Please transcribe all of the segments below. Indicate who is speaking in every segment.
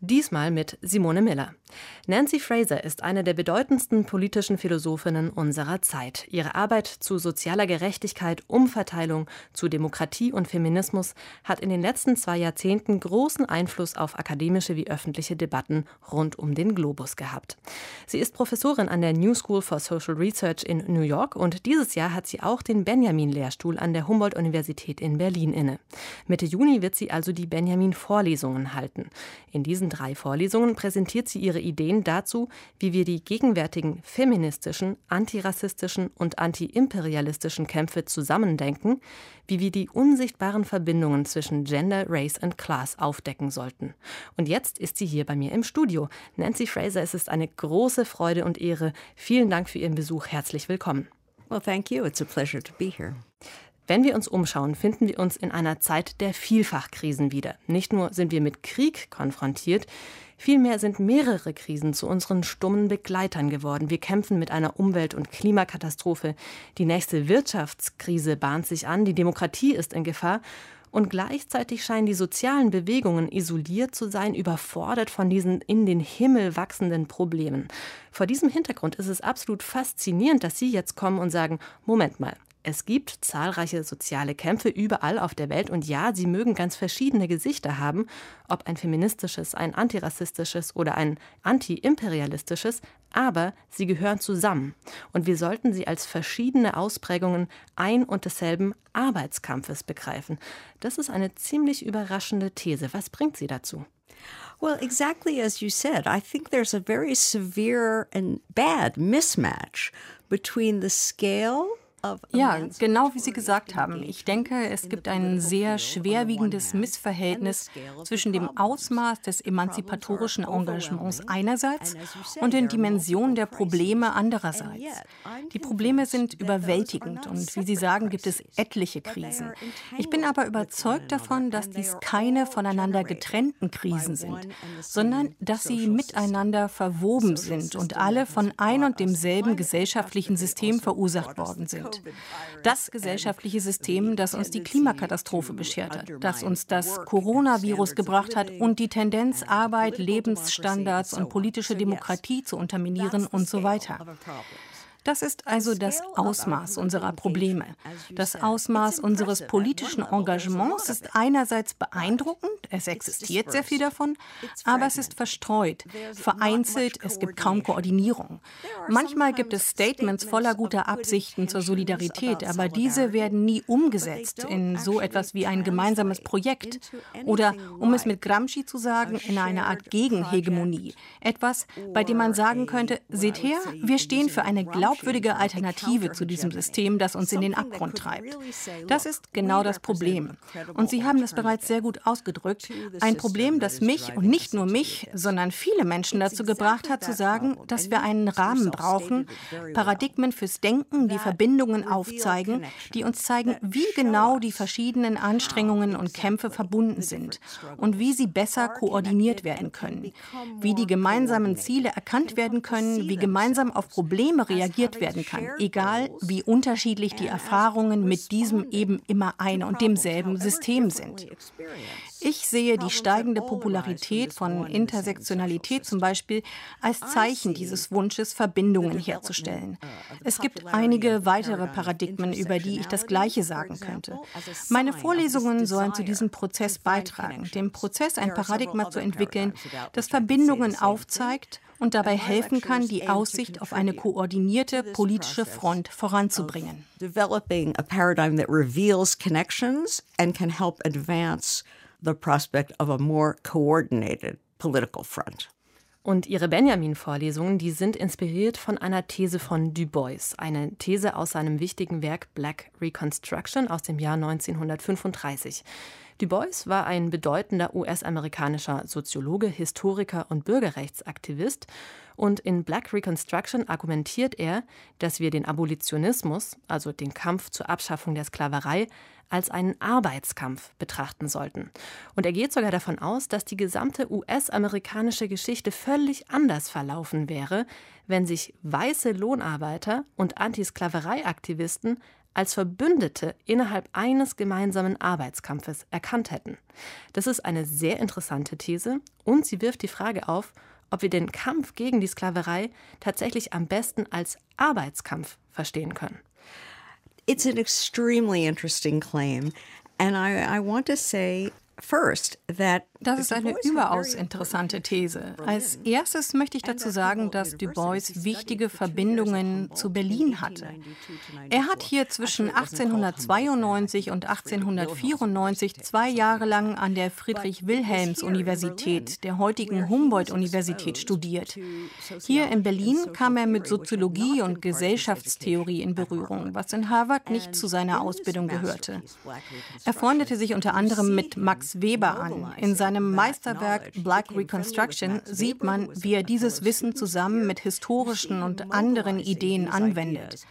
Speaker 1: Diesmal mit Simone Miller. Nancy Fraser ist eine der bedeutendsten politischen Philosophinnen unserer Zeit. Ihre Arbeit zu sozialer Gerechtigkeit, Umverteilung, zu Demokratie und Feminismus hat in den letzten zwei Jahrzehnten großen Einfluss auf akademische wie öffentliche Debatten rund um den Globus gehabt. Sie ist Professorin an der New School for Social Research in New York und dieses Jahr hat sie auch den Benjamin-Lehrstuhl an der Humboldt-Universität in Berlin inne. Mitte Juni wird sie also die Benjamin-Vorlesungen halten. In diesen diesen drei Vorlesungen präsentiert sie ihre Ideen dazu, wie wir die gegenwärtigen feministischen, antirassistischen und antiimperialistischen Kämpfe zusammendenken, wie wir die unsichtbaren Verbindungen zwischen Gender, Race und Class aufdecken sollten. Und jetzt ist sie hier bei mir im Studio. Nancy Fraser, es ist eine große Freude und Ehre. Vielen Dank für Ihren Besuch. Herzlich willkommen.
Speaker 2: Well, thank you. It's a pleasure to be here.
Speaker 1: Wenn wir uns umschauen, finden wir uns in einer Zeit der Vielfachkrisen wieder. Nicht nur sind wir mit Krieg konfrontiert, vielmehr sind mehrere Krisen zu unseren stummen Begleitern geworden. Wir kämpfen mit einer Umwelt- und Klimakatastrophe. Die nächste Wirtschaftskrise bahnt sich an, die Demokratie ist in Gefahr und gleichzeitig scheinen die sozialen Bewegungen isoliert zu sein, überfordert von diesen in den Himmel wachsenden Problemen. Vor diesem Hintergrund ist es absolut faszinierend, dass Sie jetzt kommen und sagen, Moment mal, es gibt zahlreiche soziale Kämpfe überall auf der Welt und ja, sie mögen ganz verschiedene Gesichter haben, ob ein feministisches, ein antirassistisches oder ein antiimperialistisches, aber sie gehören zusammen und wir sollten sie als verschiedene Ausprägungen ein und desselben Arbeitskampfes begreifen. Das ist eine ziemlich überraschende These. Was bringt sie dazu?
Speaker 2: Well, exactly as you said, I think there's a very severe and bad mismatch between the scale
Speaker 3: ja, genau wie Sie gesagt haben. Ich denke, es gibt ein sehr schwerwiegendes Missverhältnis zwischen dem Ausmaß des emanzipatorischen Engagements einerseits und den Dimensionen der Probleme andererseits. Die Probleme sind überwältigend und wie Sie sagen, gibt es etliche Krisen. Ich bin aber überzeugt davon, dass dies keine voneinander getrennten Krisen sind, sondern dass sie miteinander verwoben sind und alle von ein und demselben gesellschaftlichen System verursacht worden sind. Das gesellschaftliche System, das uns die Klimakatastrophe beschert hat, das uns das Coronavirus gebracht hat und die Tendenz, Arbeit, Lebensstandards und politische Demokratie zu unterminieren und so weiter. Das ist also das Ausmaß unserer Probleme. Das Ausmaß unseres politischen Engagements ist einerseits beeindruckend, es existiert sehr viel davon, aber es ist verstreut, vereinzelt, es gibt kaum Koordinierung. Manchmal gibt es Statements voller guter Absichten zur Solidarität, aber diese werden nie umgesetzt in so etwas wie ein gemeinsames Projekt oder, um es mit Gramsci zu sagen, in eine Art Gegenhegemonie. Etwas, bei dem man sagen könnte, seht her, wir stehen für eine glaubwürdige glaubwürdige Alternative zu diesem System, das uns in den Abgrund treibt. Das ist genau das Problem. Und Sie haben das bereits sehr gut ausgedrückt. Ein Problem, das mich und nicht nur mich, sondern viele Menschen dazu gebracht hat, zu sagen, dass wir einen Rahmen brauchen, Paradigmen fürs Denken, die Verbindungen aufzeigen, die uns zeigen, wie genau die verschiedenen Anstrengungen und Kämpfe verbunden sind und wie sie besser koordiniert werden können, wie die gemeinsamen Ziele erkannt werden können, wie gemeinsam auf Probleme reagiert reagiert werden kann, egal wie unterschiedlich die Erfahrungen mit diesem eben immer ein und demselben System sind. Ich sehe die steigende Popularität von Intersektionalität zum Beispiel als Zeichen dieses Wunsches, Verbindungen herzustellen. Es gibt einige weitere Paradigmen, über die ich das Gleiche sagen könnte. Meine Vorlesungen sollen zu diesem Prozess beitragen, dem Prozess ein Paradigma zu entwickeln, das Verbindungen aufzeigt und dabei helfen kann, die Aussicht auf eine koordinierte politische Front voranzubringen.
Speaker 2: Developing a paradigm that reveals connections and can help advance the prospect of a more coordinated political front.
Speaker 1: Und ihre Benjamin-Vorlesungen, die sind inspiriert von einer These von Du Bois, eine These aus seinem wichtigen Werk Black Reconstruction aus dem Jahr 1935. Du Bois war ein bedeutender US-amerikanischer Soziologe, Historiker und Bürgerrechtsaktivist. Und in Black Reconstruction argumentiert er, dass wir den Abolitionismus, also den Kampf zur Abschaffung der Sklaverei, als einen Arbeitskampf betrachten sollten. Und er geht sogar davon aus, dass die gesamte US-amerikanische Geschichte völlig anders verlaufen wäre, wenn sich weiße Lohnarbeiter und Antisklavereiaktivisten als Verbündete innerhalb eines gemeinsamen Arbeitskampfes erkannt hätten. Das ist eine sehr interessante These und sie wirft die Frage auf, ob wir den Kampf gegen die Sklaverei tatsächlich am besten als Arbeitskampf verstehen können.
Speaker 2: It's an extremely interesting claim. And I, I want to say
Speaker 3: Das ist eine überaus interessante These. Als erstes möchte ich dazu sagen, dass Du Bois wichtige Verbindungen zu Berlin hatte. Er hat hier zwischen 1892 und 1894 zwei Jahre lang an der Friedrich-Wilhelms-Universität, der heutigen Humboldt-Universität, studiert. Hier in Berlin kam er mit Soziologie und Gesellschaftstheorie in Berührung, was in Harvard nicht zu seiner Ausbildung gehörte. Er freundete sich unter anderem mit Max Weber an. In seinem Meisterwerk Black Reconstruction sieht man, wie er dieses Wissen zusammen mit historischen und anderen Ideen anwendet.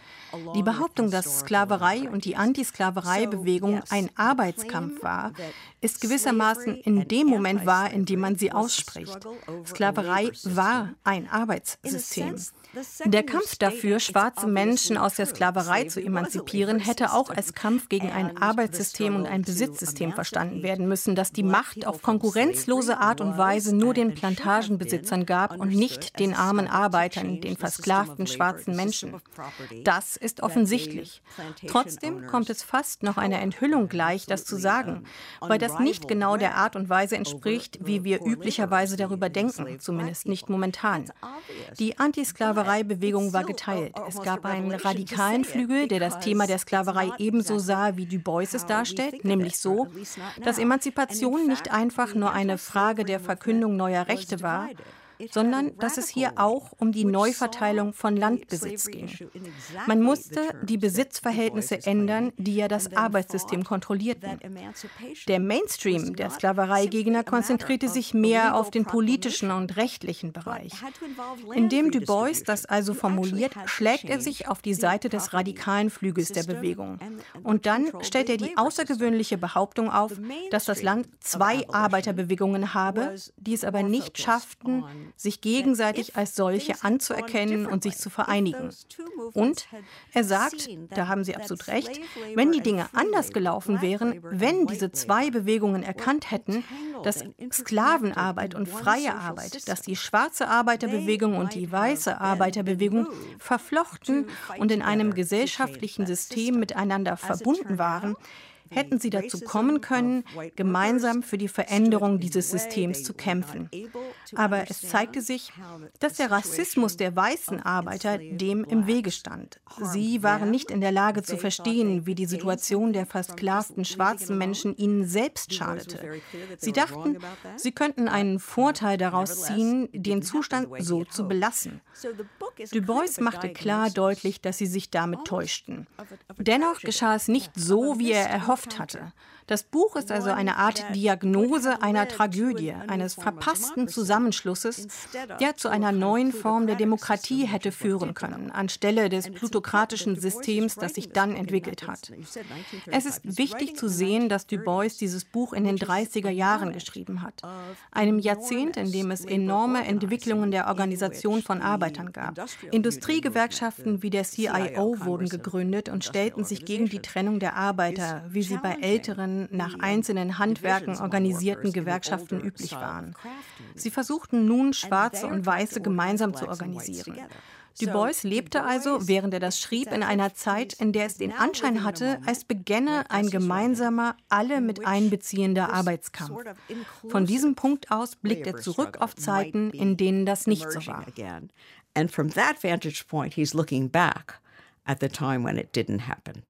Speaker 3: Die Behauptung, dass Sklaverei und die Antisklavereibewegung ein Arbeitskampf war, ist gewissermaßen in dem Moment wahr, in dem man sie ausspricht. Sklaverei war ein Arbeitssystem. Der Kampf dafür, schwarze Menschen aus der Sklaverei zu emanzipieren, hätte auch als Kampf gegen ein Arbeitssystem und ein Besitzsystem verstanden werden müssen, das die Macht auf konkurrenzlose Art und Weise nur den Plantagenbesitzern gab und nicht den armen Arbeitern, den versklavten schwarzen Menschen. Das ist offensichtlich. Trotzdem kommt es fast noch einer Enthüllung gleich, das zu sagen, weil das nicht genau der Art und Weise entspricht, wie wir üblicherweise darüber denken, zumindest nicht momentan. Die Antisklaverei Sklavereibewegung war geteilt. Es gab einen radikalen Flügel, der das Thema der Sklaverei ebenso sah, wie Du Bois es darstellt, nämlich so, dass Emanzipation nicht einfach nur eine Frage der Verkündung neuer Rechte war, sondern dass es hier auch um die Neuverteilung von Landbesitz ging. Man musste die Besitzverhältnisse ändern, die ja das Arbeitssystem kontrollierten. Der Mainstream der Sklavereigegner konzentrierte sich mehr auf den politischen und rechtlichen Bereich. Indem Du Bois das also formuliert, schlägt er sich auf die Seite des radikalen Flügels der Bewegung. Und dann stellt er die außergewöhnliche Behauptung auf, dass das Land zwei Arbeiterbewegungen habe, die es aber nicht schafften, sich gegenseitig als solche anzuerkennen und sich zu vereinigen. Und er sagt, da haben Sie absolut recht, wenn die Dinge anders gelaufen wären, wenn diese zwei Bewegungen erkannt hätten, dass Sklavenarbeit und freie Arbeit, dass die schwarze Arbeiterbewegung und die weiße Arbeiterbewegung verflochten und in einem gesellschaftlichen System miteinander verbunden waren, hätten sie dazu kommen können, gemeinsam für die Veränderung dieses Systems zu kämpfen. Aber es zeigte sich, dass der Rassismus der weißen Arbeiter dem im Wege stand. Sie waren nicht in der Lage zu verstehen, wie die Situation der versklavten schwarzen Menschen ihnen selbst schadete. Sie dachten, sie könnten einen Vorteil daraus ziehen, den Zustand so zu belassen. Du Bois machte klar deutlich, dass sie sich damit täuschten. Dennoch geschah es nicht so, wie er erhofft gehofft hatte. Das Buch ist also eine Art Diagnose einer Tragödie, eines verpassten Zusammenschlusses, der zu einer neuen Form der Demokratie hätte führen können, anstelle des plutokratischen Systems, das sich dann entwickelt hat. Es ist wichtig zu sehen, dass Du Bois dieses Buch in den 30er Jahren geschrieben hat, einem Jahrzehnt, in dem es enorme Entwicklungen der Organisation von Arbeitern gab. Industriegewerkschaften wie der CIO wurden gegründet und stellten sich gegen die Trennung der Arbeiter, wie sie bei älteren nach einzelnen Handwerken organisierten Gewerkschaften üblich waren. Sie versuchten nun, Schwarze und Weiße gemeinsam zu organisieren. Du Bois lebte also, während er das schrieb, in einer Zeit, in der es den Anschein hatte, als begänne ein gemeinsamer, alle mit einbeziehender Arbeitskampf. Von diesem Punkt aus blickt er zurück auf Zeiten, in denen das nicht so war. And from that vantage point, he's looking back
Speaker 1: at the time when it didn't happen.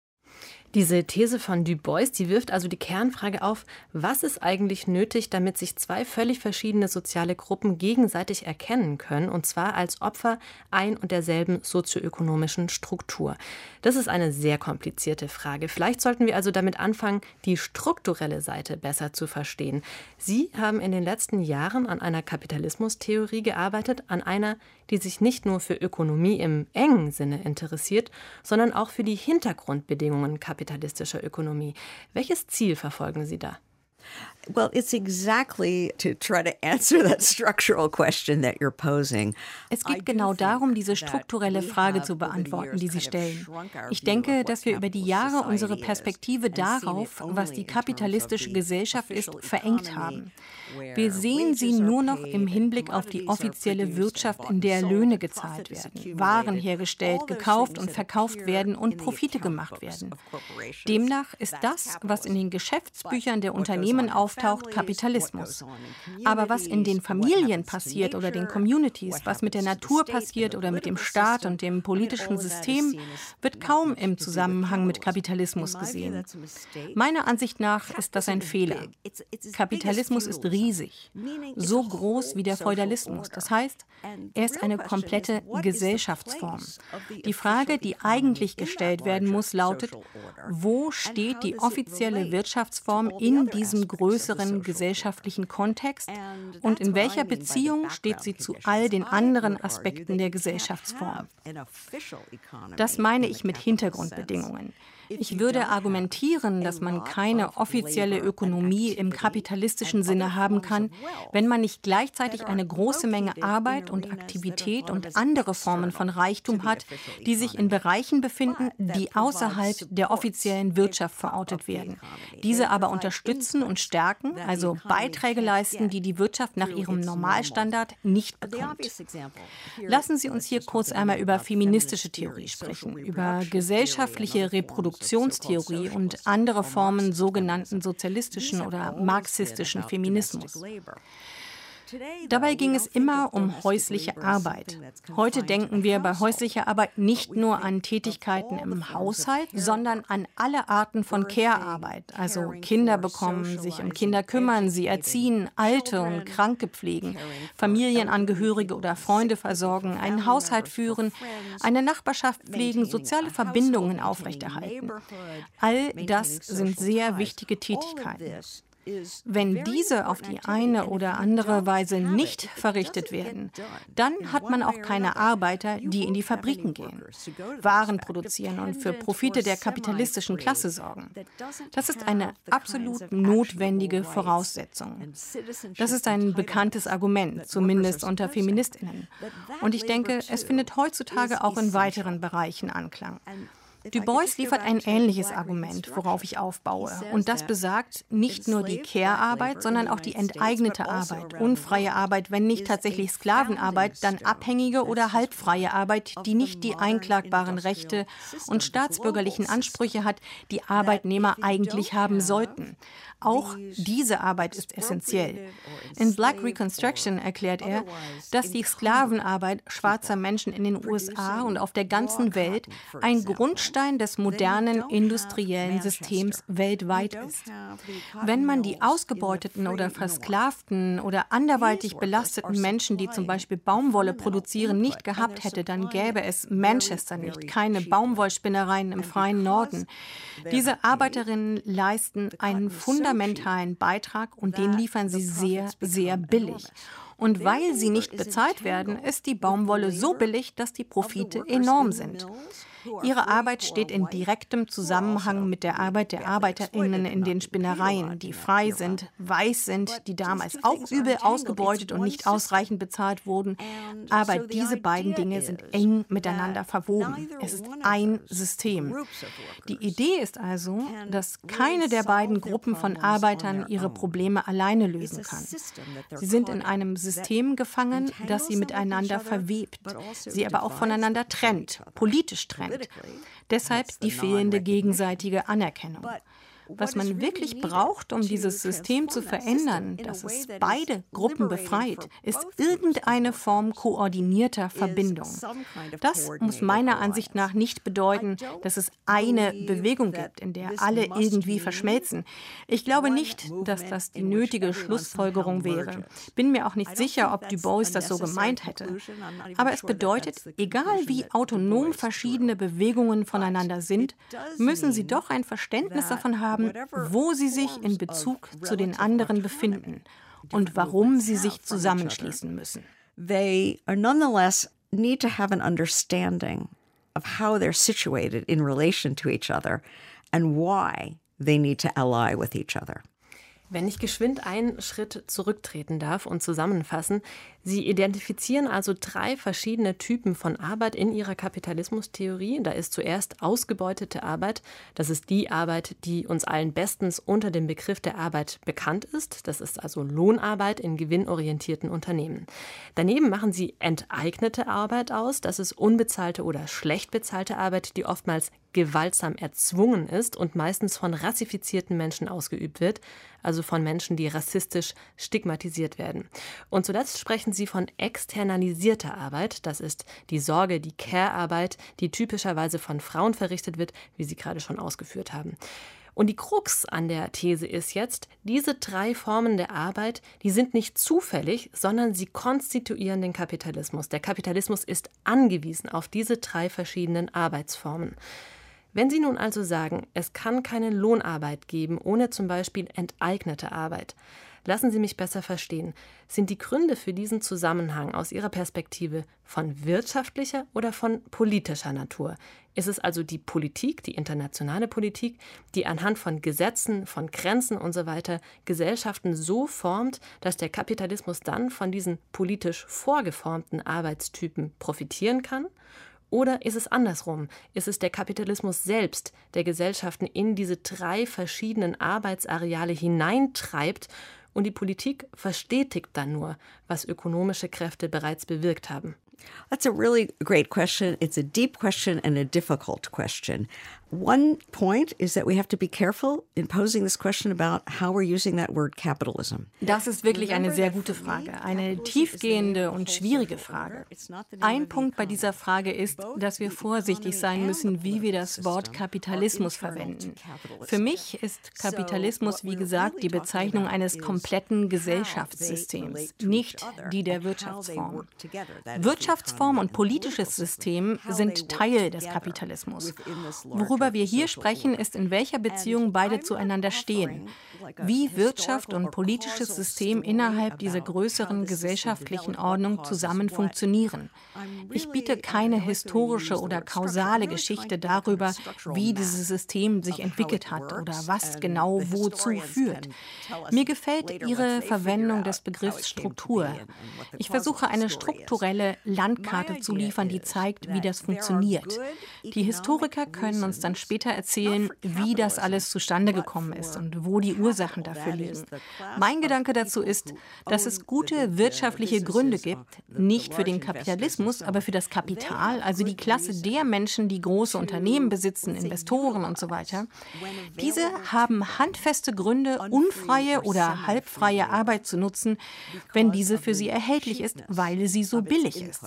Speaker 1: Diese These von Du Bois, die wirft also die Kernfrage auf, was ist eigentlich nötig, damit sich zwei völlig verschiedene soziale Gruppen gegenseitig erkennen können, und zwar als Opfer ein und derselben sozioökonomischen Struktur. Das ist eine sehr komplizierte Frage. Vielleicht sollten wir also damit anfangen, die strukturelle Seite besser zu verstehen. Sie haben in den letzten Jahren an einer Kapitalismustheorie gearbeitet, an einer, die sich nicht nur für Ökonomie im engen Sinne interessiert, sondern auch für die Hintergrundbedingungen kapitalistischer ökonomie. Welches Ziel verfolgen Sie da?
Speaker 2: Well, it's exactly to try to answer that structural question that you're posing.
Speaker 3: Es geht genau darum, diese strukturelle Frage zu beantworten, die Sie stellen. Ich denke, dass wir über die Jahre unsere Perspektive darauf, was die kapitalistische Gesellschaft ist, verengt haben. Wir sehen sie nur noch im Hinblick auf die offizielle Wirtschaft, in der Löhne gezahlt werden, Waren hergestellt, gekauft und verkauft werden und Profite gemacht werden. Demnach ist das, was in den Geschäftsbüchern der Unternehmen auftaucht, Kapitalismus. Aber was in den Familien passiert oder den Communities, was mit der Natur passiert oder mit dem Staat und dem politischen System, wird kaum im Zusammenhang mit Kapitalismus gesehen. Meiner Ansicht nach ist das ein Fehler. Kapitalismus ist riesig, so groß wie der Feudalismus. Das heißt, er ist eine komplette Gesellschaftsform. Die Frage, die eigentlich gestellt werden muss, lautet, wo steht die offizielle Wirtschaftsform in diesem größeren gesellschaftlichen Kontext und in welcher Beziehung steht sie zu all den anderen Aspekten der Gesellschaftsform? Das meine ich mit Hintergrundbedingungen. Ich würde argumentieren, dass man keine offizielle Ökonomie im kapitalistischen Sinne haben kann, wenn man nicht gleichzeitig eine große Menge Arbeit und Aktivität und andere Formen von Reichtum hat, die sich in Bereichen befinden, die außerhalb der offiziellen Wirtschaft verortet werden. Diese aber unterstützen und stärken, also Beiträge leisten, die die Wirtschaft nach ihrem Normalstandard nicht bekommt. Lassen Sie uns hier kurz einmal über feministische Theorie sprechen, über gesellschaftliche Reproduktion Reproduktionstheorie und andere Formen sogenannten sozialistischen oder marxistischen Feminismus. Dabei ging es immer um häusliche Arbeit. Heute denken wir bei häuslicher Arbeit nicht nur an Tätigkeiten im Haushalt, sondern an alle Arten von Care-Arbeit, also Kinder bekommen, sich um Kinder kümmern, sie erziehen, Alte und Kranke pflegen, Familienangehörige oder Freunde versorgen, einen Haushalt führen, eine Nachbarschaft pflegen, soziale Verbindungen aufrechterhalten. All das sind sehr wichtige Tätigkeiten. Wenn diese auf die eine oder andere Weise nicht verrichtet werden, dann hat man auch keine Arbeiter, die in die Fabriken gehen, Waren produzieren und für Profite der kapitalistischen Klasse sorgen. Das ist eine absolut notwendige Voraussetzung. Das ist ein bekanntes Argument, zumindest unter Feministinnen. Und ich denke, es findet heutzutage auch in weiteren Bereichen Anklang. Du Bois liefert ein ähnliches Argument, worauf ich aufbaue. Und das besagt nicht nur die Care-Arbeit, sondern auch die enteignete Arbeit, unfreie Arbeit, wenn nicht tatsächlich Sklavenarbeit, dann abhängige oder halbfreie Arbeit, die nicht die einklagbaren Rechte und staatsbürgerlichen Ansprüche hat, die Arbeitnehmer eigentlich haben sollten. Auch diese Arbeit ist essentiell. In Black Reconstruction erklärt er, dass die Sklavenarbeit schwarzer Menschen in den USA und auf der ganzen Welt ein Grundstein des modernen industriellen Systems weltweit ist. Wenn man die ausgebeuteten oder versklavten oder anderweitig belasteten Menschen, die zum Beispiel Baumwolle produzieren, nicht gehabt hätte, dann gäbe es Manchester nicht, keine Baumwollspinnereien im freien Norden. Diese Arbeiterinnen leisten einen fundamentalen fundamentalen Beitrag und den liefern sie sehr, sehr billig. Und weil sie nicht bezahlt werden, ist die Baumwolle so billig, dass die Profite enorm sind. Ihre Arbeit steht in direktem Zusammenhang mit der Arbeit der Arbeiterinnen in den Spinnereien, die frei sind, weiß sind, die damals auch übel ausgebeutet und nicht ausreichend bezahlt wurden. Aber diese beiden Dinge sind eng miteinander verwoben. Es ist ein System. Die Idee ist also, dass keine der beiden Gruppen von Arbeitern ihre Probleme alleine lösen kann. Sie sind in einem System gefangen, das sie miteinander verwebt, sie aber auch voneinander trennt, politisch trennt. Deshalb die fehlende gegenseitige Anerkennung. Was man wirklich braucht, um dieses System zu verändern, dass es beide Gruppen befreit, ist irgendeine Form koordinierter Verbindung. Das muss meiner Ansicht nach nicht bedeuten, dass es eine Bewegung gibt, in der alle irgendwie verschmelzen. Ich glaube nicht, dass das die nötige Schlussfolgerung wäre. Bin mir auch nicht sicher, ob Du Bois das so gemeint hätte. Aber es bedeutet, egal wie autonom verschiedene Bewegungen voneinander sind, müssen sie doch ein Verständnis davon haben, haben, wo sie sich in Bezug zu den anderen befinden und warum sie sich zusammenschließen müssen.
Speaker 2: They are nonetheless need to have an understanding of how they're situated in relation to each other and why they need to ally with each other.
Speaker 1: Wenn ich geschwind einen Schritt zurücktreten darf und zusammenfassen, Sie identifizieren also drei verschiedene Typen von Arbeit in Ihrer Kapitalismustheorie. Da ist zuerst ausgebeutete Arbeit. Das ist die Arbeit, die uns allen bestens unter dem Begriff der Arbeit bekannt ist. Das ist also Lohnarbeit in gewinnorientierten Unternehmen. Daneben machen Sie enteignete Arbeit aus. Das ist unbezahlte oder schlecht bezahlte Arbeit, die oftmals gewaltsam erzwungen ist und meistens von rassifizierten Menschen ausgeübt wird, also von Menschen, die rassistisch stigmatisiert werden. Und zuletzt sprechen sie von externalisierter Arbeit, das ist die Sorge, die Care-Arbeit, die typischerweise von Frauen verrichtet wird, wie Sie gerade schon ausgeführt haben. Und die Krux an der These ist jetzt, diese drei Formen der Arbeit, die sind nicht zufällig, sondern sie konstituieren den Kapitalismus. Der Kapitalismus ist angewiesen auf diese drei verschiedenen Arbeitsformen. Wenn Sie nun also sagen, es kann keine Lohnarbeit geben ohne zum Beispiel enteignete Arbeit, lassen Sie mich besser verstehen, sind die Gründe für diesen Zusammenhang aus Ihrer Perspektive von wirtschaftlicher oder von politischer Natur? Ist es also die Politik, die internationale Politik, die anhand von Gesetzen, von Grenzen usw. So Gesellschaften so formt, dass der Kapitalismus dann von diesen politisch vorgeformten Arbeitstypen profitieren kann? Oder ist es andersrum? Ist es der Kapitalismus selbst, der Gesellschaften in diese drei verschiedenen Arbeitsareale hineintreibt und die Politik verstetigt dann nur, was ökonomische Kräfte bereits bewirkt haben?
Speaker 2: That's a really great question. It's a deep question and a difficult question. One point is that we have to be careful in posing this question about how we're using that word capitalism.
Speaker 3: Das ist wirklich eine sehr gute Frage, eine tiefgehende und schwierige Frage. Ein Punkt bei dieser Frage ist, dass wir vorsichtig sein müssen, wie wir das Wort Kapitalismus verwenden. Für mich ist Kapitalismus, wie gesagt, die Bezeichnung eines kompletten Gesellschaftssystems, nicht die der Wirtschaftsform. Wirtschaftsform und politisches System sind Teil des Kapitalismus. Worüber Worüber wir hier sprechen, ist, in welcher Beziehung beide zueinander stehen. Wie Wirtschaft und politisches System innerhalb dieser größeren gesellschaftlichen Ordnung zusammen funktionieren. Ich biete keine historische oder kausale Geschichte darüber, wie dieses System sich entwickelt hat oder was genau wozu führt. Mir gefällt Ihre Verwendung des Begriffs Struktur. Ich versuche eine strukturelle Landkarte zu liefern, die zeigt, wie das funktioniert. Die Historiker können uns dann später erzählen, wie das alles zustande gekommen ist und wo die Ursachen dafür liegen. Mein Gedanke dazu ist, dass es gute wirtschaftliche Gründe gibt, nicht für den Kapitalismus, aber für das Kapital, also die Klasse der Menschen, die große Unternehmen besitzen, Investoren und so weiter. Diese haben handfeste Gründe, unfreie oder halbfreie Arbeit zu nutzen, wenn diese für sie erhältlich ist, weil sie so billig ist.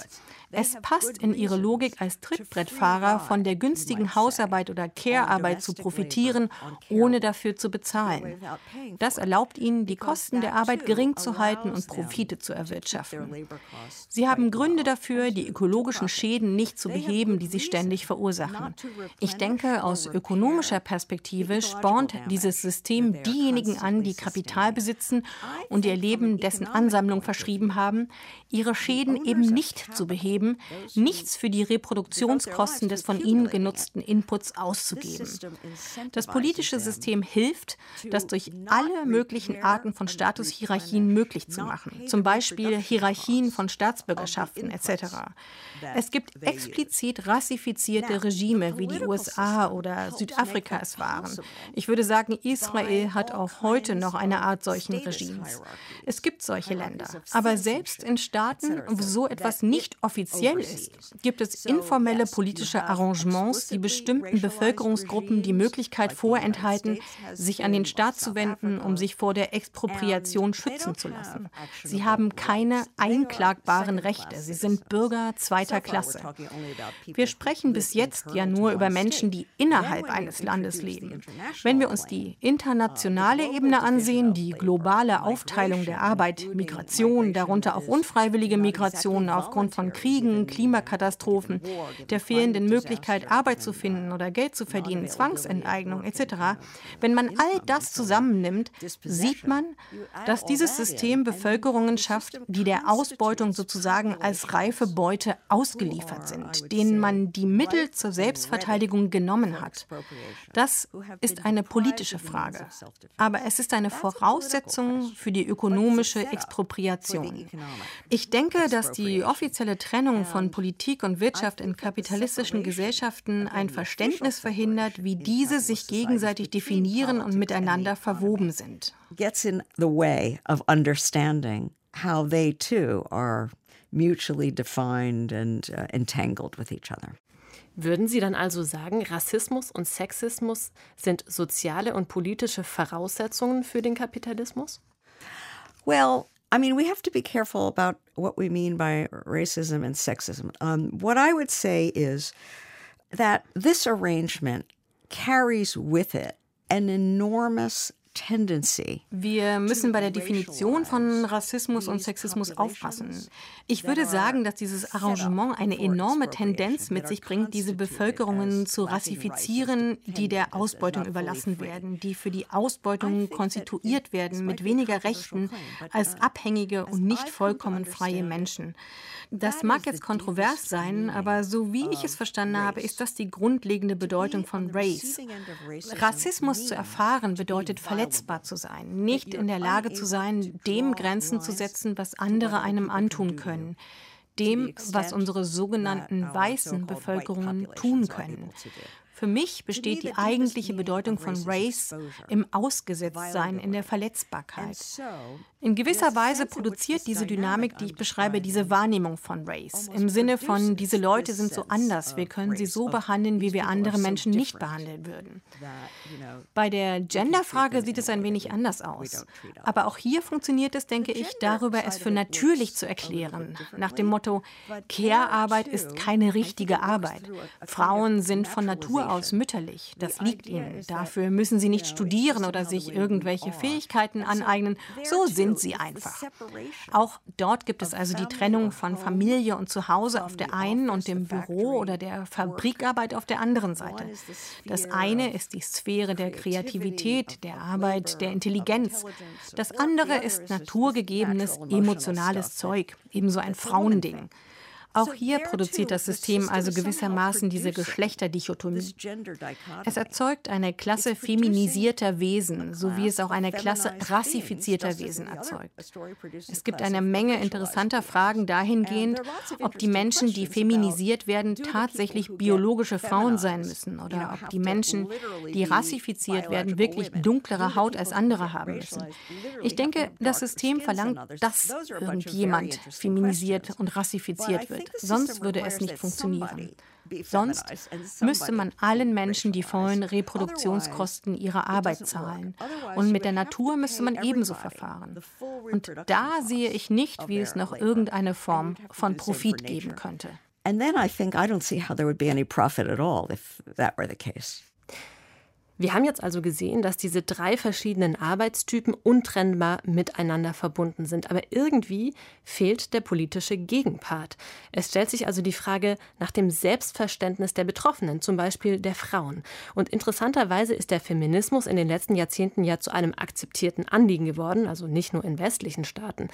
Speaker 3: Es passt in ihre Logik als Trittbrettfahrer von der günstigen Hausarbeit oder Care-Arbeit zu profitieren, ohne dafür zu bezahlen. Das erlaubt ihnen, die Kosten der Arbeit gering zu halten und Profite zu erwirtschaften. Sie haben Gründe dafür, die ökologischen Schäden nicht zu beheben, die sie ständig verursachen. Ich denke, aus ökonomischer Perspektive spornt dieses System diejenigen an, die Kapital besitzen und ihr Leben dessen Ansammlung verschrieben haben, ihre Schäden eben nicht zu beheben, nichts für die Reproduktionskosten des von ihnen genutzten Inputs auszugeben. Das politische System hilft, das durch alle möglichen Arten von Statushierarchien möglich zu machen, zum Beispiel Hierarchien von Staatsbürgerschaften etc. Es gibt explizit rassifizierte Regime, wie die USA oder Südafrika es waren. Ich würde sagen, Israel hat auch heute noch eine Art solchen Regimes. Es gibt solche Länder. Aber selbst in Staaten, wo so etwas nicht offiziell ist, gibt es informelle politische Arrangements, die bestimmten Bevölkerungsgruppen die Möglichkeit vorenthalten, sich an den Staat zu wenden, um sich vor der Expropriation schützen zu lassen. Sie haben keine einklagbaren Rechte. Sie sind Bürger zweiter Klasse. Wir sprechen bis jetzt ja nur über Menschen, die innerhalb eines Landes leben. Wenn wir uns die internationale Ebene ansehen, die globale Aufteilung der Arbeit, Migration, darunter auch unfreiwillige Migration aufgrund von Kriegen, Klimakatastrophen, der fehlenden Möglichkeit, Arbeit zu finden oder Geld zu verdienen, Zwangsenteignung etc., wenn man all das zusammennimmt, sieht man, dass dieses System Bevölkerungen schafft, die der Ausbeutung sozusagen als reife Beute ausgeliefert sind, denen man die Mittel zur Selbstverteidigung genommen hat. Das ist eine politische Frage. Aber es ist eine Voraussetzung für die ökonomische Expropriation. Ich denke, dass die offizielle Trennung von Politik und Wirtschaft in kapitalistischen Gesellschaften ein Verständnis verhindert, wie diese sich gegenseitig definieren und miteinander verwoben sind.
Speaker 2: Gets in the way of understanding how they too are mutually defined and uh, entangled with each other.
Speaker 1: Würden Sie dann also sagen, Rassismus und Sexismus sind soziale und politische Voraussetzungen für den Kapitalismus?
Speaker 2: Well, I mean, we have to be careful about what we mean by racism and sexism. Um, what I would say is that this arrangement carries with it an enormous
Speaker 3: wir müssen bei der Definition von Rassismus und Sexismus aufpassen. Ich würde sagen, dass dieses Arrangement eine enorme Tendenz mit sich bringt, diese Bevölkerungen zu rassifizieren, die der Ausbeutung überlassen werden, die für die Ausbeutung konstituiert werden mit weniger Rechten als abhängige und nicht vollkommen freie Menschen. Das mag jetzt kontrovers sein, aber so wie ich es verstanden habe, ist das die grundlegende Bedeutung von Race. Rassismus zu erfahren bedeutet verletzbar zu sein, nicht in der Lage zu sein, dem Grenzen zu setzen, was andere einem antun können dem, was unsere sogenannten weißen Bevölkerungen tun können. Für mich besteht die eigentliche Bedeutung von Race im Ausgesetztsein, in der Verletzbarkeit. In gewisser Weise produziert diese Dynamik, die ich beschreibe, diese Wahrnehmung von Race. Im Sinne von, diese Leute sind so anders, wir können sie so behandeln, wie wir andere Menschen nicht behandeln würden. Bei der Genderfrage sieht es ein wenig anders aus. Aber auch hier funktioniert es, denke ich, darüber es für natürlich zu erklären. Nach dem Motto, Care-Arbeit ist keine richtige Arbeit. Frauen sind von Natur aus mütterlich. Das liegt ihnen. Dafür müssen sie nicht studieren oder sich irgendwelche Fähigkeiten aneignen. So sind sind sie einfach. Auch dort gibt es also die Trennung von Familie und Zuhause auf der einen und dem Büro oder der Fabrikarbeit auf der anderen Seite. Das eine ist die Sphäre der Kreativität, der Arbeit, der Intelligenz. Das andere ist naturgegebenes, emotionales Zeug, ebenso ein Frauending. Auch hier produziert das System also gewissermaßen diese Geschlechterdichotomie. Es erzeugt eine Klasse feminisierter Wesen, so wie es auch eine Klasse rassifizierter Wesen erzeugt. Es gibt eine Menge interessanter Fragen dahingehend, ob die Menschen, die feminisiert werden, tatsächlich biologische Frauen sein müssen oder ob die Menschen, die rassifiziert werden, wirklich dunklere Haut als andere haben müssen. Ich denke, das System verlangt, dass irgendjemand feminisiert und rassifiziert wird wird. Sonst würde es nicht funktionieren. Sonst müsste man allen Menschen die vollen Reproduktionskosten ihrer Arbeit zahlen. Und mit der Natur müsste man ebenso verfahren. Und da sehe ich nicht, wie es noch irgendeine Form von Profit geben könnte. And then I think I don't see how there would be any profit at all if that were the case.
Speaker 1: Wir haben jetzt also gesehen, dass diese drei verschiedenen Arbeitstypen untrennbar miteinander verbunden sind. Aber irgendwie fehlt der politische Gegenpart. Es stellt sich also die Frage nach dem Selbstverständnis der Betroffenen, zum Beispiel der Frauen. Und interessanterweise ist der Feminismus in den letzten Jahrzehnten ja zu einem akzeptierten Anliegen geworden, also nicht nur in westlichen Staaten.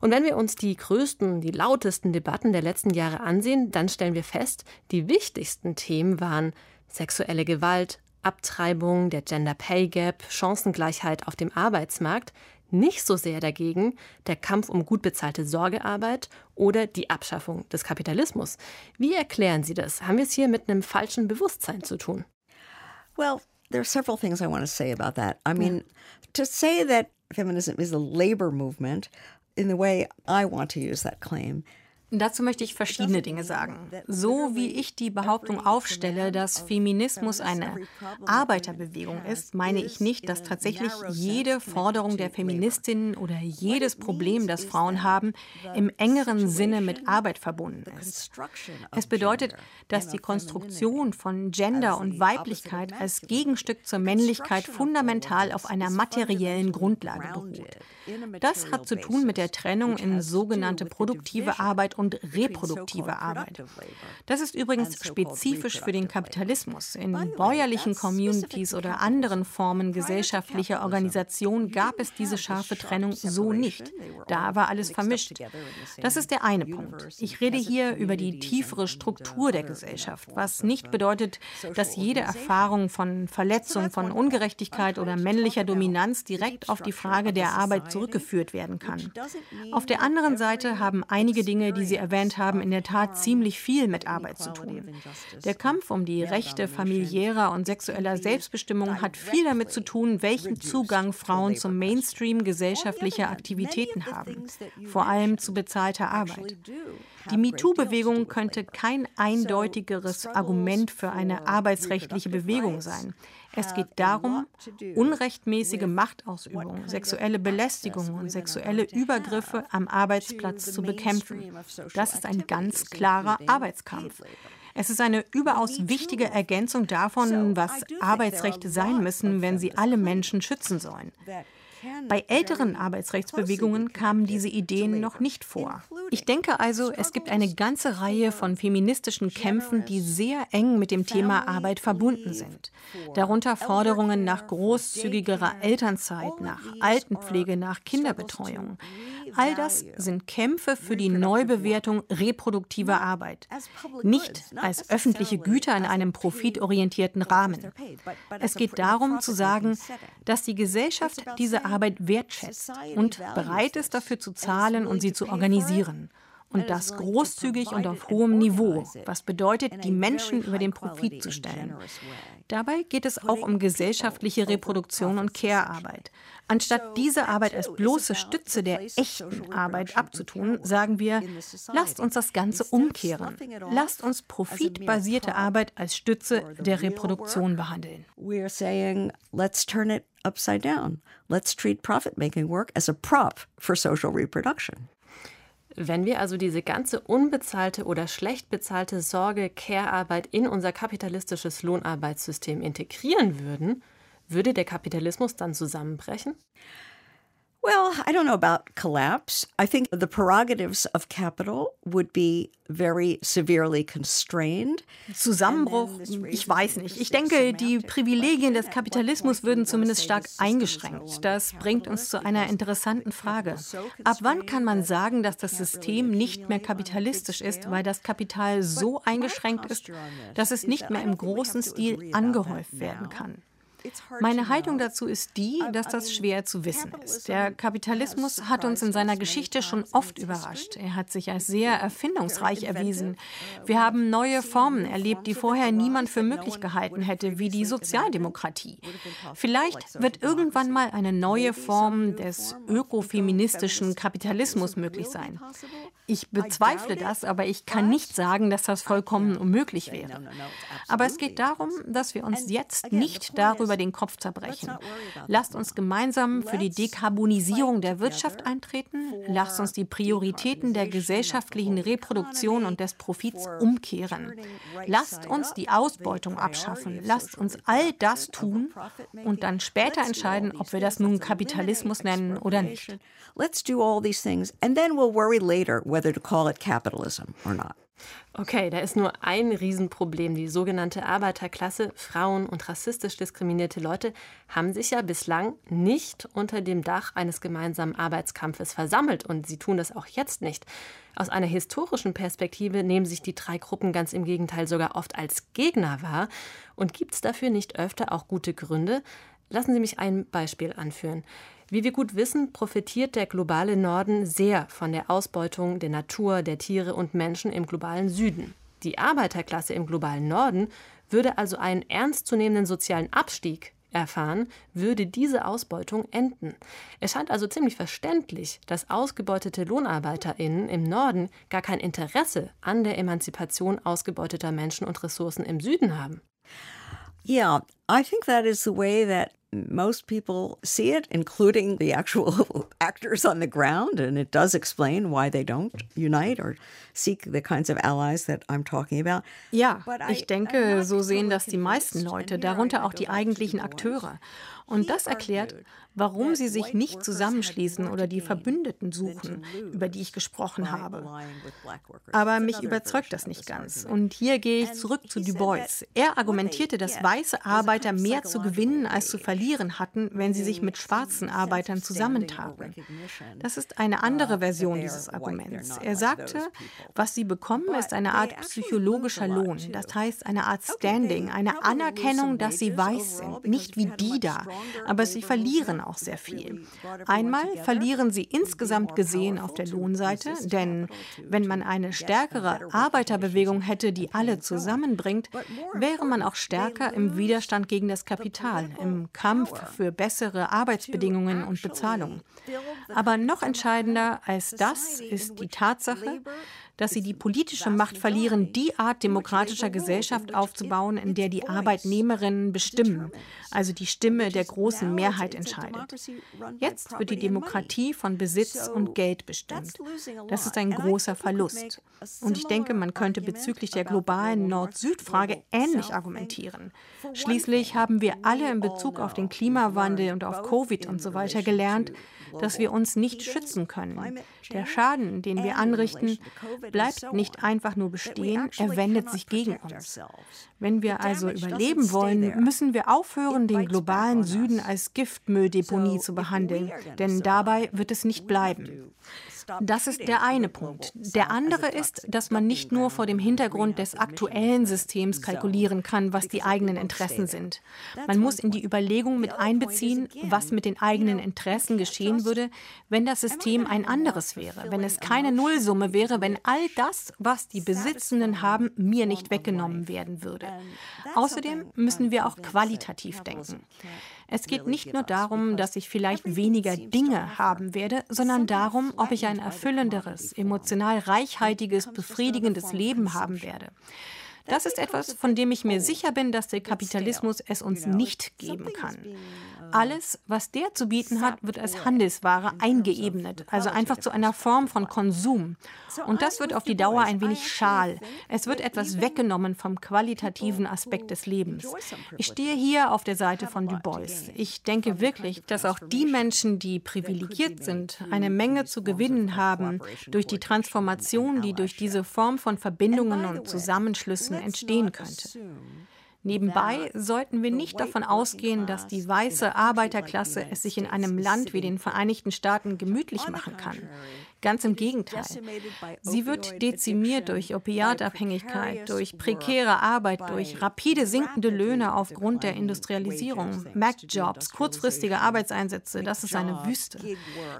Speaker 1: Und wenn wir uns die größten, die lautesten Debatten der letzten Jahre ansehen, dann stellen wir fest, die wichtigsten Themen waren sexuelle Gewalt, Abtreibung, der Gender Pay Gap, Chancengleichheit auf dem Arbeitsmarkt, nicht so sehr dagegen der Kampf um gut bezahlte Sorgearbeit oder die Abschaffung des Kapitalismus. Wie erklären Sie das? Haben wir es hier mit einem falschen Bewusstsein zu tun?
Speaker 2: Well, there are several things I want to say about that. I mean, to say that feminism is a labor movement in the way I want to use that claim
Speaker 3: Dazu möchte ich verschiedene Dinge sagen. So wie ich die Behauptung aufstelle, dass Feminismus eine Arbeiterbewegung ist, meine ich nicht, dass tatsächlich jede Forderung der Feministinnen oder jedes Problem, das Frauen haben, im engeren Sinne mit Arbeit verbunden ist. Es bedeutet, dass die Konstruktion von Gender und Weiblichkeit als Gegenstück zur Männlichkeit fundamental auf einer materiellen Grundlage beruht. Das hat zu tun mit der Trennung in sogenannte produktive Arbeit und reproduktive Arbeit. Das ist übrigens spezifisch für den Kapitalismus. In bäuerlichen Communities oder anderen Formen gesellschaftlicher Organisation gab es diese scharfe Trennung so nicht. Da war alles vermischt. Das ist der eine Punkt. Ich rede hier über die tiefere Struktur der Gesellschaft, was nicht bedeutet, dass jede Erfahrung von Verletzung, von Ungerechtigkeit oder männlicher Dominanz direkt auf die Frage der Arbeit zurückgeführt werden kann. Auf der anderen Seite haben einige Dinge, die Sie erwähnt haben, in der Tat ziemlich viel mit Arbeit zu tun. Der Kampf um die Rechte familiärer und sexueller Selbstbestimmung hat viel damit zu tun, welchen Zugang Frauen zum Mainstream gesellschaftlicher Aktivitäten haben, vor allem zu bezahlter Arbeit. Die MeToo-Bewegung könnte kein eindeutigeres Argument für eine arbeitsrechtliche Bewegung sein. Es geht darum, unrechtmäßige Machtausübung, sexuelle Belästigung und sexuelle Übergriffe am Arbeitsplatz zu bekämpfen. Das ist ein ganz klarer Arbeitskampf. Es ist eine überaus wichtige Ergänzung davon, was Arbeitsrechte sein müssen, wenn sie alle Menschen schützen sollen. Bei älteren Arbeitsrechtsbewegungen kamen diese Ideen noch nicht vor. Ich denke also, es gibt eine ganze Reihe von feministischen Kämpfen, die sehr eng mit dem Thema Arbeit verbunden sind. Darunter Forderungen nach großzügigerer Elternzeit, nach Altenpflege, nach Kinderbetreuung. All das sind Kämpfe für die Neubewertung reproduktiver Arbeit. Nicht als öffentliche Güter in einem profitorientierten Rahmen. Es geht darum zu sagen, dass die Gesellschaft diese Arbeit wertschätzt und bereit ist, dafür zu zahlen und sie zu organisieren. Und das großzügig und auf hohem Niveau, was bedeutet, die Menschen über den Profit zu stellen. Dabei geht es auch um gesellschaftliche Reproduktion und Care-Arbeit. Anstatt diese Arbeit als bloße Stütze der echten Arbeit abzutun, sagen wir, lasst uns das Ganze umkehren. Lasst uns profitbasierte Arbeit als Stütze der Reproduktion behandeln.
Speaker 2: We're saying, let's turn it upside down. Let's treat profit-making work as a prop for social reproduction.
Speaker 1: Wenn wir also diese ganze unbezahlte oder schlecht bezahlte Sorge, Care-Arbeit in unser kapitalistisches Lohnarbeitssystem integrieren würden, würde der Kapitalismus dann zusammenbrechen?
Speaker 2: Well, I don't know about collapse. I think the prerogatives of capital would be very severely constrained.
Speaker 3: Zusammenbruch, ich weiß nicht. Ich denke, die Privilegien des Kapitalismus würden zumindest stark eingeschränkt. Das bringt uns zu einer interessanten Frage. Ab wann kann man sagen, dass das System nicht mehr kapitalistisch ist, weil das Kapital so eingeschränkt ist, dass es nicht mehr im großen Stil angehäuft werden kann? Meine Haltung dazu ist die, dass das schwer zu wissen ist. Der Kapitalismus hat uns in seiner Geschichte schon oft überrascht. Er hat sich als sehr erfindungsreich erwiesen. Wir haben neue Formen erlebt, die vorher niemand für möglich gehalten hätte, wie die Sozialdemokratie. Vielleicht wird irgendwann mal eine neue Form des ökofeministischen Kapitalismus möglich sein. Ich bezweifle das, aber ich kann nicht sagen, dass das vollkommen unmöglich wäre. Aber es geht darum, dass wir uns jetzt nicht darüber den Kopf zerbrechen. Lasst uns gemeinsam für die Dekarbonisierung der Wirtschaft eintreten. Lasst uns die Prioritäten der gesellschaftlichen Reproduktion und des Profits umkehren. Lasst uns die Ausbeutung abschaffen. Lasst uns all das tun und dann später entscheiden, ob wir das nun Kapitalismus nennen oder nicht.
Speaker 2: Let's do all these things and then we'll worry later whether to call it capitalism or not.
Speaker 1: Okay, da ist nur ein Riesenproblem. Die sogenannte Arbeiterklasse, Frauen und rassistisch diskriminierte Leute haben sich ja bislang nicht unter dem Dach eines gemeinsamen Arbeitskampfes versammelt und sie tun das auch jetzt nicht. Aus einer historischen Perspektive nehmen sich die drei Gruppen ganz im Gegenteil sogar oft als Gegner wahr. Und gibt es dafür nicht öfter auch gute Gründe? Lassen Sie mich ein Beispiel anführen. Wie wir gut wissen, profitiert der globale Norden sehr von der Ausbeutung der Natur, der Tiere und Menschen im globalen Süden. Die Arbeiterklasse im globalen Norden würde also einen ernstzunehmenden sozialen Abstieg erfahren, würde diese Ausbeutung enden. Es scheint also ziemlich verständlich, dass ausgebeutete Lohnarbeiterinnen im Norden gar kein Interesse an der Emanzipation ausgebeuteter Menschen und Ressourcen im Süden haben.
Speaker 2: Yeah, I think that is the way that most people see it, including the actual actors on the ground, and it does explain why they don't unite or seek the kinds of allies that I'm talking about.
Speaker 3: Ja, ich denke, so sehen das die meisten Leute, darunter auch die eigentlichen Akteure. Und das erklärt, warum sie sich nicht zusammenschließen oder die Verbündeten suchen, über die ich gesprochen habe. Aber mich überzeugt das nicht ganz. Und hier gehe ich zurück zu Du Bois. Er argumentierte, dass weiße Arbeiter mehr zu gewinnen als zu verlieren hatten, wenn sie sich mit schwarzen Arbeitern zusammentaten. Das ist eine andere Version dieses Arguments. Er sagte, was sie bekommen, ist eine Art psychologischer Lohn. Das heißt eine Art Standing, eine Anerkennung, dass sie weiß sind, nicht wie die da, aber sie verlieren auch sehr viel. Einmal verlieren sie insgesamt gesehen auf der Lohnseite, denn wenn man eine stärkere Arbeiterbewegung hätte, die alle zusammenbringt, wäre man auch stärker im Widerstand gegen das Kapital, im Kampf für bessere Arbeitsbedingungen und Bezahlung. Aber noch entscheidender als das ist die Tatsache, dass sie die politische Macht verlieren, die Art demokratischer Gesellschaft aufzubauen, in der die Arbeitnehmerinnen bestimmen, also die Stimme der großen Mehrheit entscheidet. Jetzt wird die Demokratie von Besitz und Geld bestimmt. Das ist ein großer Verlust. Und ich denke, man könnte bezüglich der globalen Nord-Süd-Frage ähnlich argumentieren. Schließlich haben wir alle in Bezug auf den Klimawandel und auf Covid und so weiter gelernt, dass wir uns nicht schützen können. Der Schaden, den wir anrichten, bleibt nicht einfach nur bestehen, er wendet sich gegen uns. Wenn wir also überleben wollen, müssen wir aufhören, den globalen Süden als Giftmülldeponie zu behandeln, denn dabei wird es nicht bleiben. Das ist der eine Punkt. Der andere ist, dass man nicht nur vor dem Hintergrund des aktuellen Systems kalkulieren kann, was die eigenen Interessen sind. Man muss in die Überlegung mit einbeziehen, was mit den eigenen Interessen geschehen würde, wenn das System ein anderes wäre, wenn es keine Nullsumme wäre, wenn all das, was die Besitzenden haben, mir nicht weggenommen werden würde. Außerdem müssen wir auch qualitativ denken. Es geht nicht nur darum, dass ich vielleicht weniger Dinge haben werde, sondern darum, ob ich ein erfüllenderes, emotional reichhaltiges, befriedigendes Leben haben werde. Das ist etwas, von dem ich mir sicher bin, dass der Kapitalismus es uns nicht geben kann. Alles, was der zu bieten hat, wird als Handelsware eingeebnet, also einfach zu einer Form von Konsum. Und das wird auf die Dauer ein wenig schal. Es wird etwas weggenommen vom qualitativen Aspekt des Lebens. Ich stehe hier auf der Seite von Du Bois. Ich denke wirklich, dass auch die Menschen, die privilegiert sind, eine Menge zu gewinnen haben durch die Transformation, die durch diese Form von Verbindungen und Zusammenschlüssen entstehen könnte. Nebenbei sollten wir nicht davon ausgehen, dass die weiße Arbeiterklasse es sich in einem Land wie den Vereinigten Staaten gemütlich machen kann. Ganz im Gegenteil. Sie wird dezimiert durch Opiatabhängigkeit, durch prekäre Arbeit, durch rapide sinkende Löhne aufgrund der Industrialisierung, Mac-Jobs, kurzfristige Arbeitseinsätze. Das ist eine Wüste.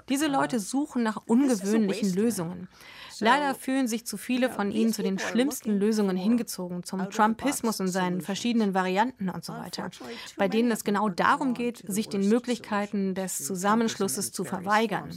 Speaker 3: Diese Leute suchen nach ungewöhnlichen Lösungen. Leider fühlen sich zu viele von ihnen zu den schlimmsten Lösungen hingezogen, zum Trumpismus in seinen verschiedenen Varianten und so weiter, bei denen es genau darum geht, sich den Möglichkeiten des Zusammenschlusses zu verweigern.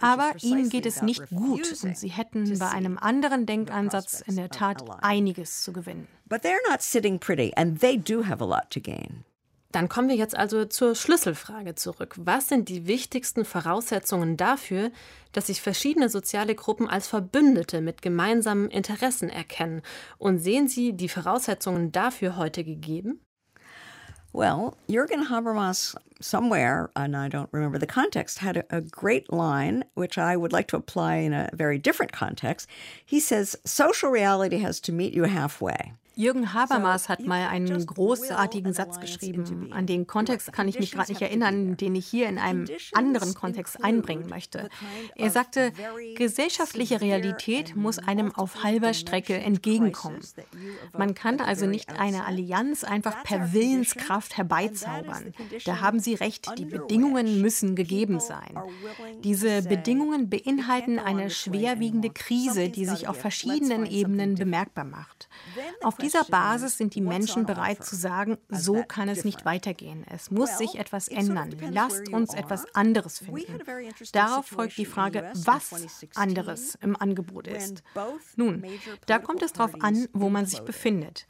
Speaker 3: Aber ihnen geht es nicht gut und sie hätten bei einem anderen Denkansatz in der Tat einiges zu gewinnen.
Speaker 2: But they're not sitting pretty and they do have a lot to gain.
Speaker 1: Dann kommen wir jetzt also zur Schlüsselfrage zurück. Was sind die wichtigsten Voraussetzungen dafür, dass sich verschiedene soziale Gruppen als Verbündete mit gemeinsamen Interessen erkennen? Und sehen Sie die Voraussetzungen dafür heute gegeben?
Speaker 2: Well, Jürgen Habermas, somewhere, and I don't remember the context, had a, great line, which I would like to apply in a very different context. He says, Social reality has to meet you halfway.
Speaker 3: Jürgen Habermas hat mal einen großartigen Satz geschrieben. An den Kontext kann ich mich gerade nicht erinnern, den ich hier in einem anderen Kontext einbringen möchte. Er sagte, gesellschaftliche Realität muss einem auf halber Strecke entgegenkommen. Man kann also nicht eine Allianz einfach per Willenskraft herbeizaubern. Da haben Sie recht, die Bedingungen müssen gegeben sein. Diese Bedingungen beinhalten eine schwerwiegende Krise, die sich auf verschiedenen Ebenen bemerkbar macht. Auf diese dieser Basis sind die Menschen bereit zu sagen, so kann es nicht weitergehen. Es muss sich etwas ändern. Lasst uns etwas anderes finden. Darauf folgt die Frage, was anderes im Angebot ist. Nun, da kommt es darauf an, wo man sich befindet.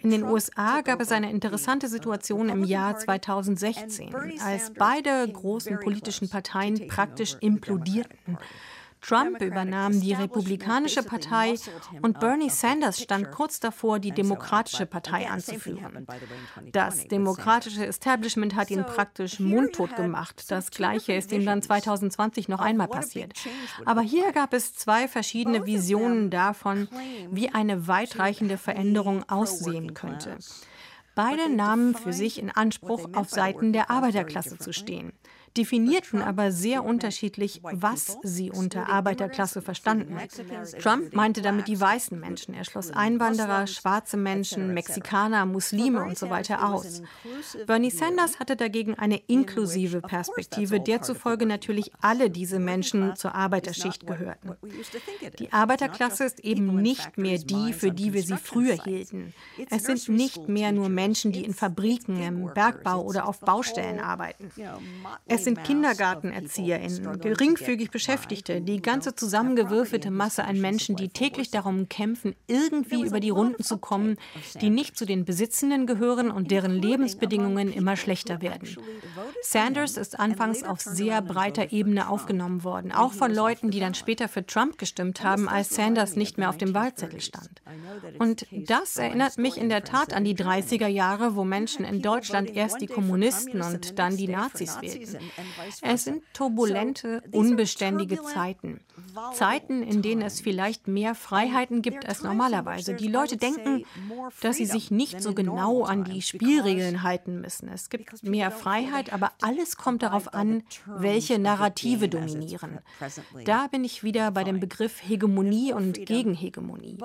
Speaker 3: In den USA gab es eine interessante Situation im Jahr 2016, als beide großen politischen Parteien praktisch implodierten. Trump übernahm die Republikanische Partei und Bernie Sanders stand kurz davor, die Demokratische Partei anzuführen. Das demokratische Establishment hat ihn praktisch mundtot gemacht. Das Gleiche ist ihm dann 2020 noch einmal passiert. Aber hier gab es zwei verschiedene Visionen davon, wie eine weitreichende Veränderung aussehen könnte. Beide nahmen für sich in Anspruch, auf Seiten der Arbeiterklasse zu stehen definierten aber sehr unterschiedlich, was sie unter Arbeiterklasse verstanden. Trump meinte damit die weißen Menschen. Er schloss Einwanderer, schwarze Menschen, Mexikaner, Muslime und so weiter aus. Bernie Sanders hatte dagegen eine inklusive Perspektive, der zufolge natürlich alle diese Menschen zur Arbeiterschicht gehörten. Die Arbeiterklasse ist eben nicht mehr die, für die wir sie früher hielten. Es sind nicht mehr nur Menschen, die in Fabriken, im Bergbau oder auf Baustellen arbeiten. Es es sind KindergartenerzieherInnen, geringfügig Beschäftigte, die ganze zusammengewürfelte Masse an Menschen, die täglich darum kämpfen, irgendwie über die Runden zu kommen, die nicht zu den Besitzenden gehören und deren Lebensbedingungen immer schlechter werden. Sanders ist anfangs auf sehr breiter Ebene aufgenommen worden, auch von Leuten, die dann später für Trump gestimmt haben, als Sanders nicht mehr auf dem Wahlzettel stand. Und das erinnert mich in der Tat an die 30er Jahre, wo Menschen in Deutschland erst die Kommunisten und dann die Nazis wählten. Es sind turbulente, unbeständige Zeiten. Zeiten, in denen es vielleicht mehr Freiheiten gibt als normalerweise. Die Leute denken, dass sie sich nicht so genau an die Spielregeln halten müssen. Es gibt mehr Freiheit, aber alles kommt darauf an, welche Narrative dominieren. Da bin ich wieder bei dem Begriff Hegemonie und Gegenhegemonie.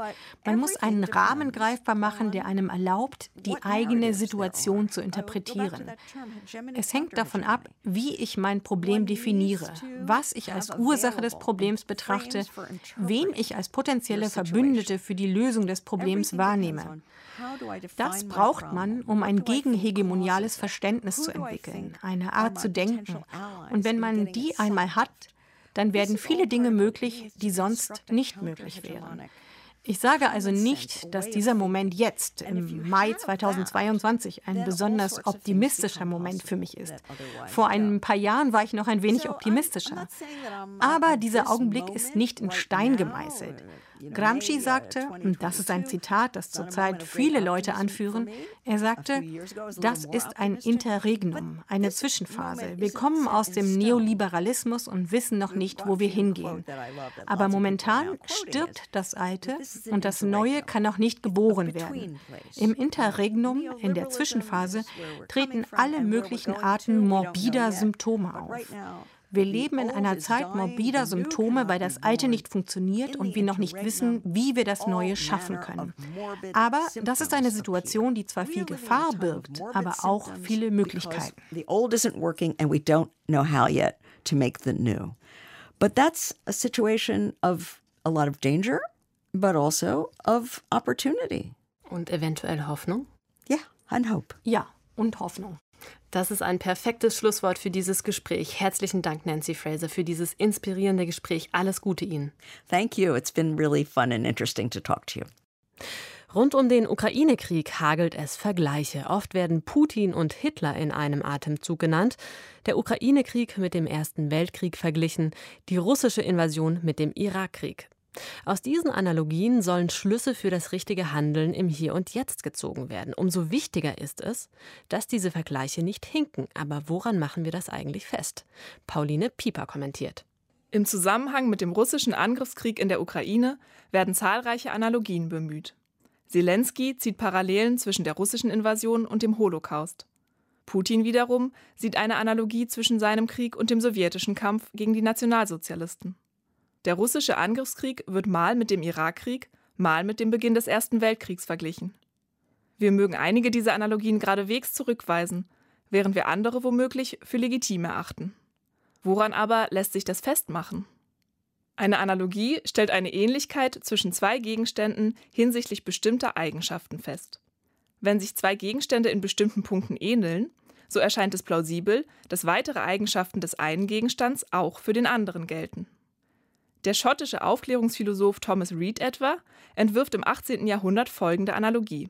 Speaker 3: Man muss einen Rahmen greifbar machen, der einem erlaubt, die eigene Situation zu interpretieren. Es hängt davon ab, wie ich mein Problem definiere, was ich als Ursache des Problems betrachte, wen ich als potenzielle Verbündete für die Lösung des Problems wahrnehme. Das braucht man, um ein gegenhegemoniales Verständnis zu entwickeln, eine Art zu denken. Und wenn man die einmal hat, dann werden viele Dinge möglich, die sonst nicht möglich wären. Ich sage also nicht, dass dieser Moment jetzt, im Mai 2022, ein besonders optimistischer Moment für mich ist. Vor ein paar Jahren war ich noch ein wenig optimistischer. Aber dieser Augenblick ist nicht in Stein gemeißelt. Gramsci sagte, und das ist ein Zitat, das zurzeit viele Leute anführen, er sagte, das ist ein Interregnum, eine Zwischenphase. Wir kommen aus dem Neoliberalismus und wissen noch nicht, wo wir hingehen. Aber momentan stirbt das Alte und das Neue kann noch nicht geboren werden. Im Interregnum, in der Zwischenphase, treten alle möglichen Arten morbider Symptome auf. Wir leben in einer Zeit morbider Symptome, weil das Alte nicht funktioniert und wir noch nicht wissen, wie wir das Neue schaffen können. Aber das ist eine Situation, die zwar viel Gefahr birgt, aber auch viele Möglichkeiten. The old isn't working and we don't know how yet to make the new. But that's a situation of a lot of danger, but also of opportunity.
Speaker 1: Und eventuell Hoffnung?
Speaker 2: Ja, yeah, and hope.
Speaker 3: Ja, und Hoffnung.
Speaker 1: Das ist ein perfektes Schlusswort für dieses Gespräch. Herzlichen Dank, Nancy Fraser, für dieses inspirierende Gespräch. Alles Gute Ihnen.
Speaker 2: Thank you. It's been really fun and interesting to talk to you.
Speaker 1: Rund um den Ukraine-Krieg hagelt es Vergleiche. Oft werden Putin und Hitler in einem Atemzug genannt, der Ukraine-Krieg mit dem Ersten Weltkrieg verglichen, die russische Invasion mit dem Irakkrieg. Aus diesen Analogien sollen Schlüsse für das richtige Handeln im Hier und Jetzt gezogen werden. Umso wichtiger ist es, dass diese Vergleiche nicht hinken. Aber woran machen wir das eigentlich fest? Pauline Pieper kommentiert.
Speaker 4: Im Zusammenhang mit dem russischen Angriffskrieg in der Ukraine werden zahlreiche Analogien bemüht. Zelensky zieht Parallelen zwischen der russischen Invasion und dem Holocaust. Putin wiederum sieht eine Analogie zwischen seinem Krieg und dem sowjetischen Kampf gegen die Nationalsozialisten. Der russische Angriffskrieg wird mal mit dem Irakkrieg, mal mit dem Beginn des Ersten Weltkriegs verglichen. Wir mögen einige dieser Analogien geradewegs zurückweisen, während wir andere womöglich für legitim erachten. Woran aber lässt sich das festmachen? Eine Analogie stellt eine Ähnlichkeit zwischen zwei Gegenständen hinsichtlich bestimmter Eigenschaften fest. Wenn sich zwei Gegenstände in bestimmten Punkten ähneln, so erscheint es plausibel, dass weitere Eigenschaften des einen Gegenstands auch für den anderen gelten. Der schottische Aufklärungsphilosoph Thomas Reid etwa entwirft im 18. Jahrhundert folgende Analogie.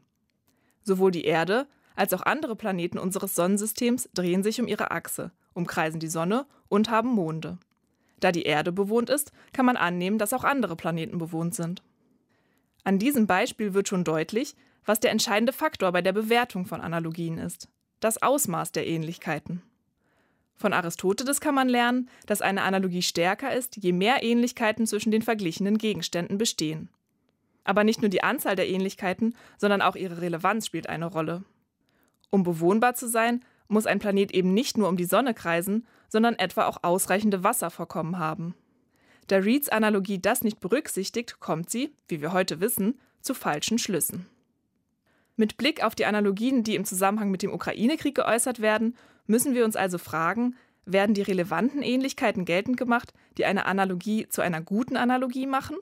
Speaker 4: Sowohl die Erde als auch andere Planeten unseres Sonnensystems drehen sich um ihre Achse, umkreisen die Sonne und haben Monde. Da die Erde bewohnt ist, kann man annehmen, dass auch andere Planeten bewohnt sind. An diesem Beispiel wird schon deutlich, was der entscheidende Faktor bei der Bewertung von Analogien ist: das Ausmaß der Ähnlichkeiten. Von Aristoteles kann man lernen, dass eine Analogie stärker ist, je mehr Ähnlichkeiten zwischen den verglichenen Gegenständen bestehen. Aber nicht nur die Anzahl der Ähnlichkeiten, sondern auch ihre Relevanz spielt eine Rolle. Um bewohnbar zu sein, muss ein Planet eben nicht nur um die Sonne kreisen, sondern etwa auch ausreichende Wasservorkommen haben. Da Reeds Analogie das nicht berücksichtigt, kommt sie, wie wir heute wissen, zu falschen Schlüssen. Mit Blick auf die Analogien, die im Zusammenhang mit dem Ukraine-Krieg geäußert werden, müssen wir uns also fragen, werden die relevanten Ähnlichkeiten geltend gemacht, die eine Analogie zu einer guten Analogie machen?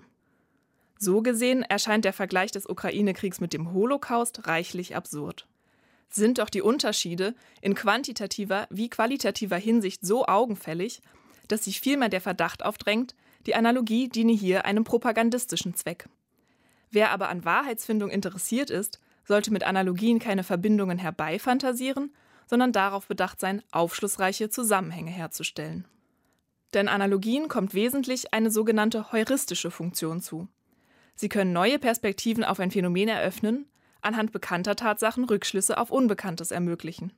Speaker 4: So gesehen erscheint der Vergleich des Ukraine-Kriegs mit dem Holocaust reichlich absurd sind doch die Unterschiede in quantitativer wie qualitativer Hinsicht so augenfällig, dass sich vielmehr der Verdacht aufdrängt, die Analogie diene hier einem propagandistischen Zweck. Wer aber an Wahrheitsfindung interessiert ist, sollte mit Analogien keine Verbindungen herbeifantasieren, sondern darauf bedacht sein, aufschlussreiche Zusammenhänge herzustellen. Denn Analogien kommt wesentlich eine sogenannte heuristische Funktion zu. Sie können neue Perspektiven auf ein Phänomen eröffnen, anhand bekannter Tatsachen Rückschlüsse auf Unbekanntes ermöglichen.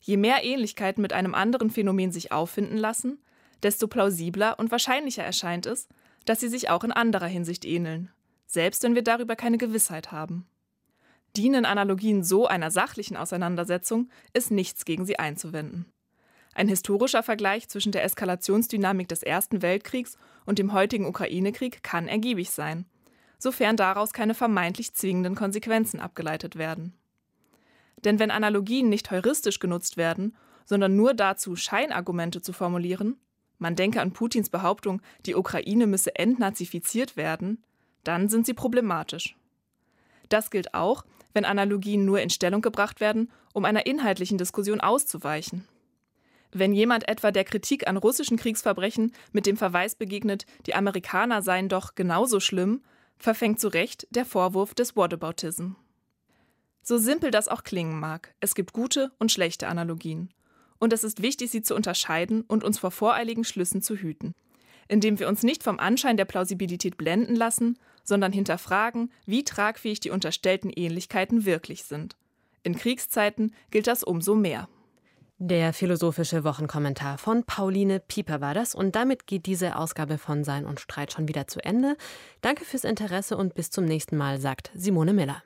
Speaker 4: Je mehr Ähnlichkeiten mit einem anderen Phänomen sich auffinden lassen, desto plausibler und wahrscheinlicher erscheint es, dass sie sich auch in anderer Hinsicht ähneln, selbst wenn wir darüber keine Gewissheit haben. Dienen Analogien so einer sachlichen Auseinandersetzung, ist nichts gegen sie einzuwenden. Ein historischer Vergleich zwischen der Eskalationsdynamik des Ersten Weltkriegs und dem heutigen Ukraine-Krieg kann ergiebig sein sofern daraus keine vermeintlich zwingenden Konsequenzen abgeleitet werden. Denn wenn Analogien nicht heuristisch genutzt werden, sondern nur dazu, Scheinargumente zu formulieren, man denke an Putins Behauptung, die Ukraine müsse entnazifiziert werden, dann sind sie problematisch. Das gilt auch, wenn Analogien nur in Stellung gebracht werden, um einer inhaltlichen Diskussion auszuweichen. Wenn jemand etwa der Kritik an russischen Kriegsverbrechen mit dem Verweis begegnet, die Amerikaner seien doch genauso schlimm, verfängt zu Recht der Vorwurf des Whataboutism. So simpel das auch klingen mag, es gibt gute und schlechte Analogien. Und es ist wichtig, sie zu unterscheiden und uns vor voreiligen Schlüssen zu hüten, indem wir uns nicht vom Anschein der Plausibilität blenden lassen, sondern hinterfragen, wie tragfähig die unterstellten Ähnlichkeiten wirklich sind. In Kriegszeiten gilt das umso mehr.
Speaker 1: Der philosophische Wochenkommentar von Pauline Pieper war das und damit geht diese Ausgabe von Sein und Streit schon wieder zu Ende. Danke fürs Interesse und bis zum nächsten Mal, sagt Simone Miller.